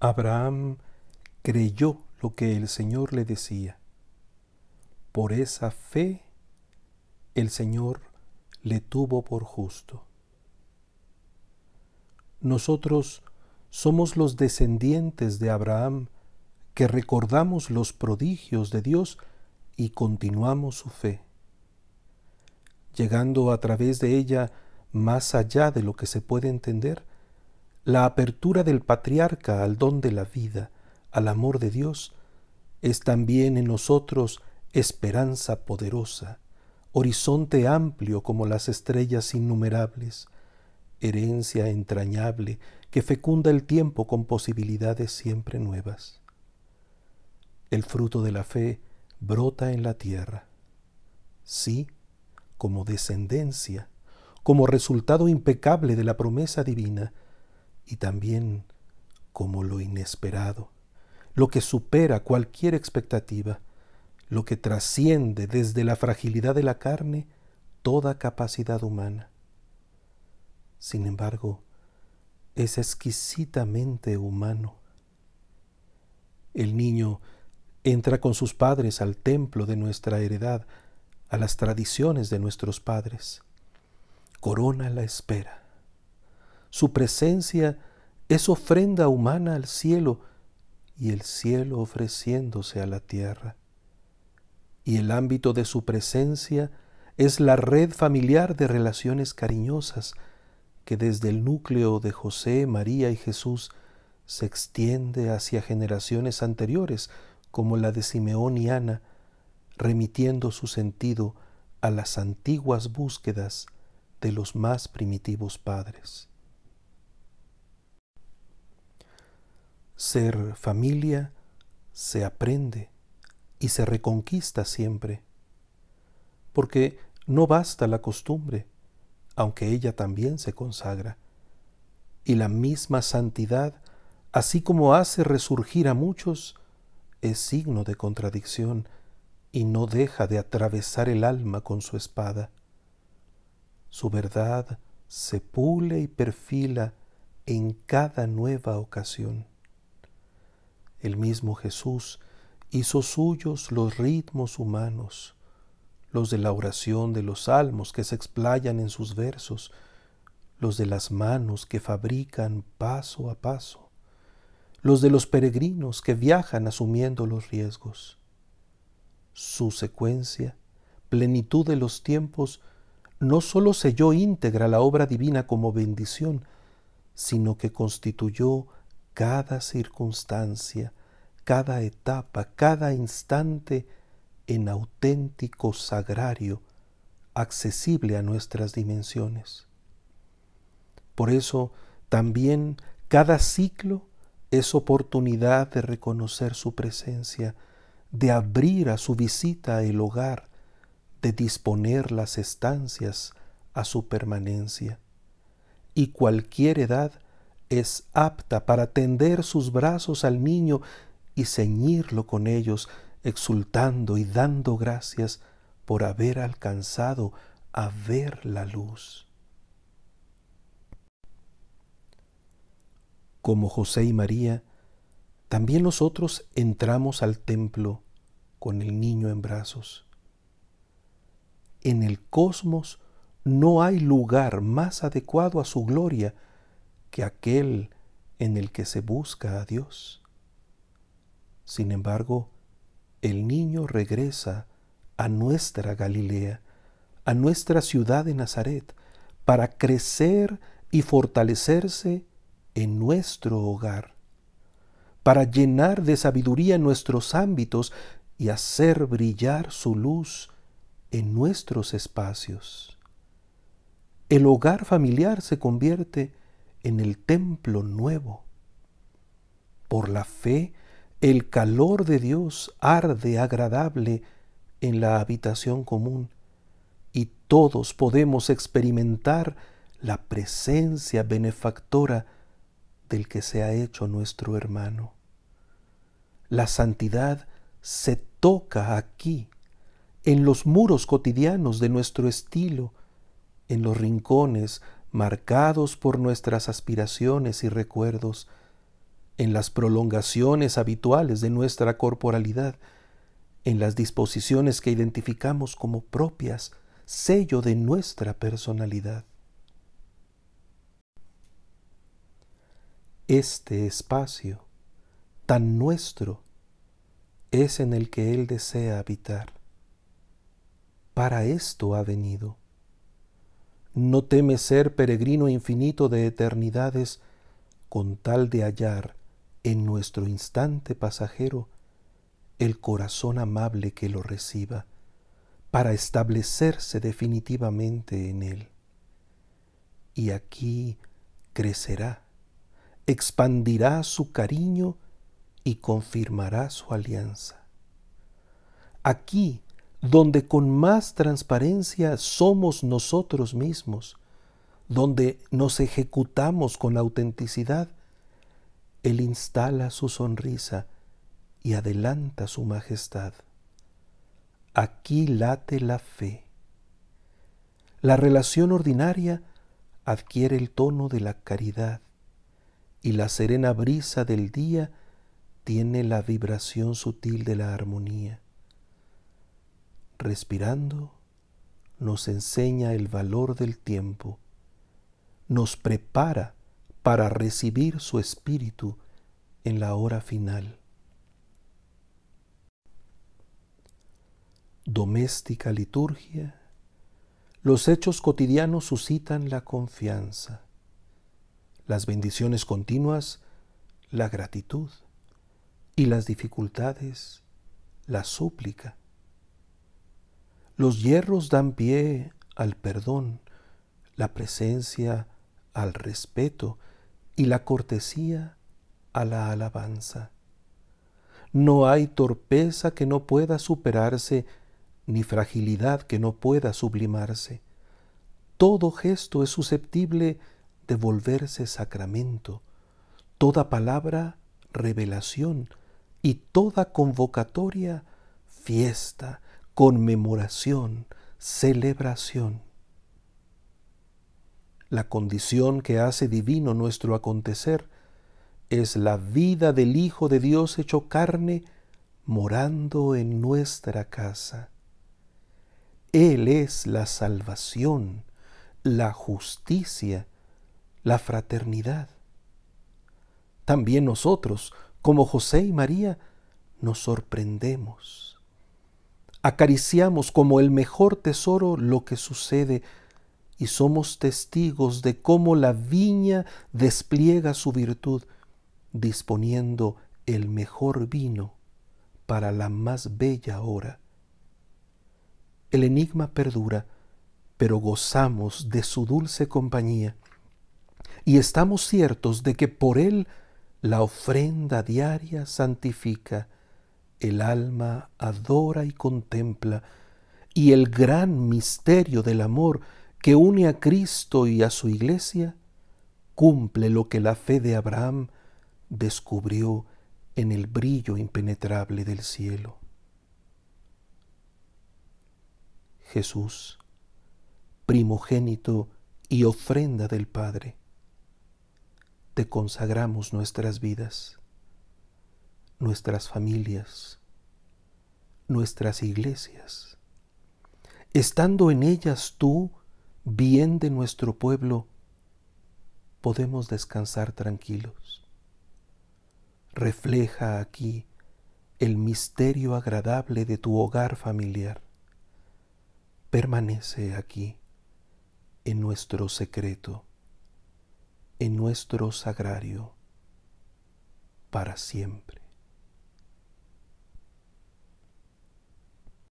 Abraham creyó lo que el Señor le decía. Por esa fe el Señor le tuvo por justo. Nosotros somos los descendientes de Abraham que recordamos los prodigios de Dios y continuamos su fe, llegando a través de ella más allá de lo que se puede entender, la apertura del patriarca al don de la vida, al amor de Dios, es también en nosotros esperanza poderosa, horizonte amplio como las estrellas innumerables, herencia entrañable que fecunda el tiempo con posibilidades siempre nuevas. El fruto de la fe brota en la tierra, sí, como descendencia, como resultado impecable de la promesa divina, y también como lo inesperado, lo que supera cualquier expectativa, lo que trasciende desde la fragilidad de la carne toda capacidad humana. Sin embargo, es exquisitamente humano. El niño entra con sus padres al templo de nuestra heredad, a las tradiciones de nuestros padres. Corona la espera. Su presencia es ofrenda humana al cielo y el cielo ofreciéndose a la tierra. Y el ámbito de su presencia es la red familiar de relaciones cariñosas que desde el núcleo de José, María y Jesús se extiende hacia generaciones anteriores, como la de Simeón y Ana, remitiendo su sentido a las antiguas búsquedas de los más primitivos padres. Ser familia se aprende y se reconquista siempre, porque no basta la costumbre, aunque ella también se consagra, y la misma santidad, así como hace resurgir a muchos, es signo de contradicción y no deja de atravesar el alma con su espada. Su verdad se pule y perfila en cada nueva ocasión. El mismo Jesús hizo suyos los ritmos humanos, los de la oración de los salmos que se explayan en sus versos, los de las manos que fabrican paso a paso, los de los peregrinos que viajan asumiendo los riesgos. Su secuencia, plenitud de los tiempos, no sólo selló íntegra la obra divina como bendición, sino que constituyó cada circunstancia, cada etapa, cada instante en auténtico sagrario, accesible a nuestras dimensiones. Por eso también cada ciclo es oportunidad de reconocer su presencia, de abrir a su visita el hogar, de disponer las estancias a su permanencia. Y cualquier edad es apta para tender sus brazos al niño y ceñirlo con ellos, exultando y dando gracias por haber alcanzado a ver la luz. Como José y María, también nosotros entramos al templo con el niño en brazos. En el cosmos no hay lugar más adecuado a su gloria que aquel en el que se busca a Dios. Sin embargo, el niño regresa a nuestra Galilea, a nuestra ciudad de Nazaret, para crecer y fortalecerse en nuestro hogar, para llenar de sabiduría nuestros ámbitos y hacer brillar su luz en nuestros espacios. El hogar familiar se convierte en el templo nuevo. Por la fe, el calor de Dios arde agradable en la habitación común y todos podemos experimentar la presencia benefactora del que se ha hecho nuestro hermano. La santidad se toca aquí, en los muros cotidianos de nuestro estilo, en los rincones marcados por nuestras aspiraciones y recuerdos, en las prolongaciones habituales de nuestra corporalidad, en las disposiciones que identificamos como propias, sello de nuestra personalidad. Este espacio, tan nuestro, es en el que Él desea habitar. Para esto ha venido. No teme ser peregrino infinito de eternidades con tal de hallar en nuestro instante pasajero el corazón amable que lo reciba, para establecerse definitivamente en él. Y aquí crecerá, expandirá su cariño y confirmará su alianza. Aquí, donde con más transparencia somos nosotros mismos, donde nos ejecutamos con autenticidad, Él instala su sonrisa y adelanta su majestad. Aquí late la fe. La relación ordinaria adquiere el tono de la caridad y la serena brisa del día tiene la vibración sutil de la armonía. Respirando, nos enseña el valor del tiempo, nos prepara para recibir su espíritu en la hora final. doméstica liturgia, los hechos cotidianos suscitan la confianza, las bendiciones continuas, la gratitud y las dificultades, la súplica. Los hierros dan pie al perdón, la presencia al respeto y la cortesía a la alabanza. No hay torpeza que no pueda superarse ni fragilidad que no pueda sublimarse. Todo gesto es susceptible de volverse sacramento, toda palabra revelación y toda convocatoria fiesta, conmemoración, celebración. La condición que hace divino nuestro acontecer es la vida del Hijo de Dios hecho carne morando en nuestra casa. Él es la salvación, la justicia, la fraternidad. También nosotros, como José y María, nos sorprendemos. Acariciamos como el mejor tesoro lo que sucede y somos testigos de cómo la viña despliega su virtud, disponiendo el mejor vino para la más bella hora. El enigma perdura, pero gozamos de su dulce compañía y estamos ciertos de que por él la ofrenda diaria santifica, el alma adora y contempla, y el gran misterio del amor que une a Cristo y a su iglesia cumple lo que la fe de Abraham descubrió en el brillo impenetrable del cielo. Jesús, primogénito y ofrenda del Padre. Te consagramos nuestras vidas, nuestras familias, nuestras iglesias. Estando en ellas tú, bien de nuestro pueblo, podemos descansar tranquilos. Refleja aquí el misterio agradable de tu hogar familiar permanece aquí, en nuestro secreto, en nuestro sagrario, para siempre.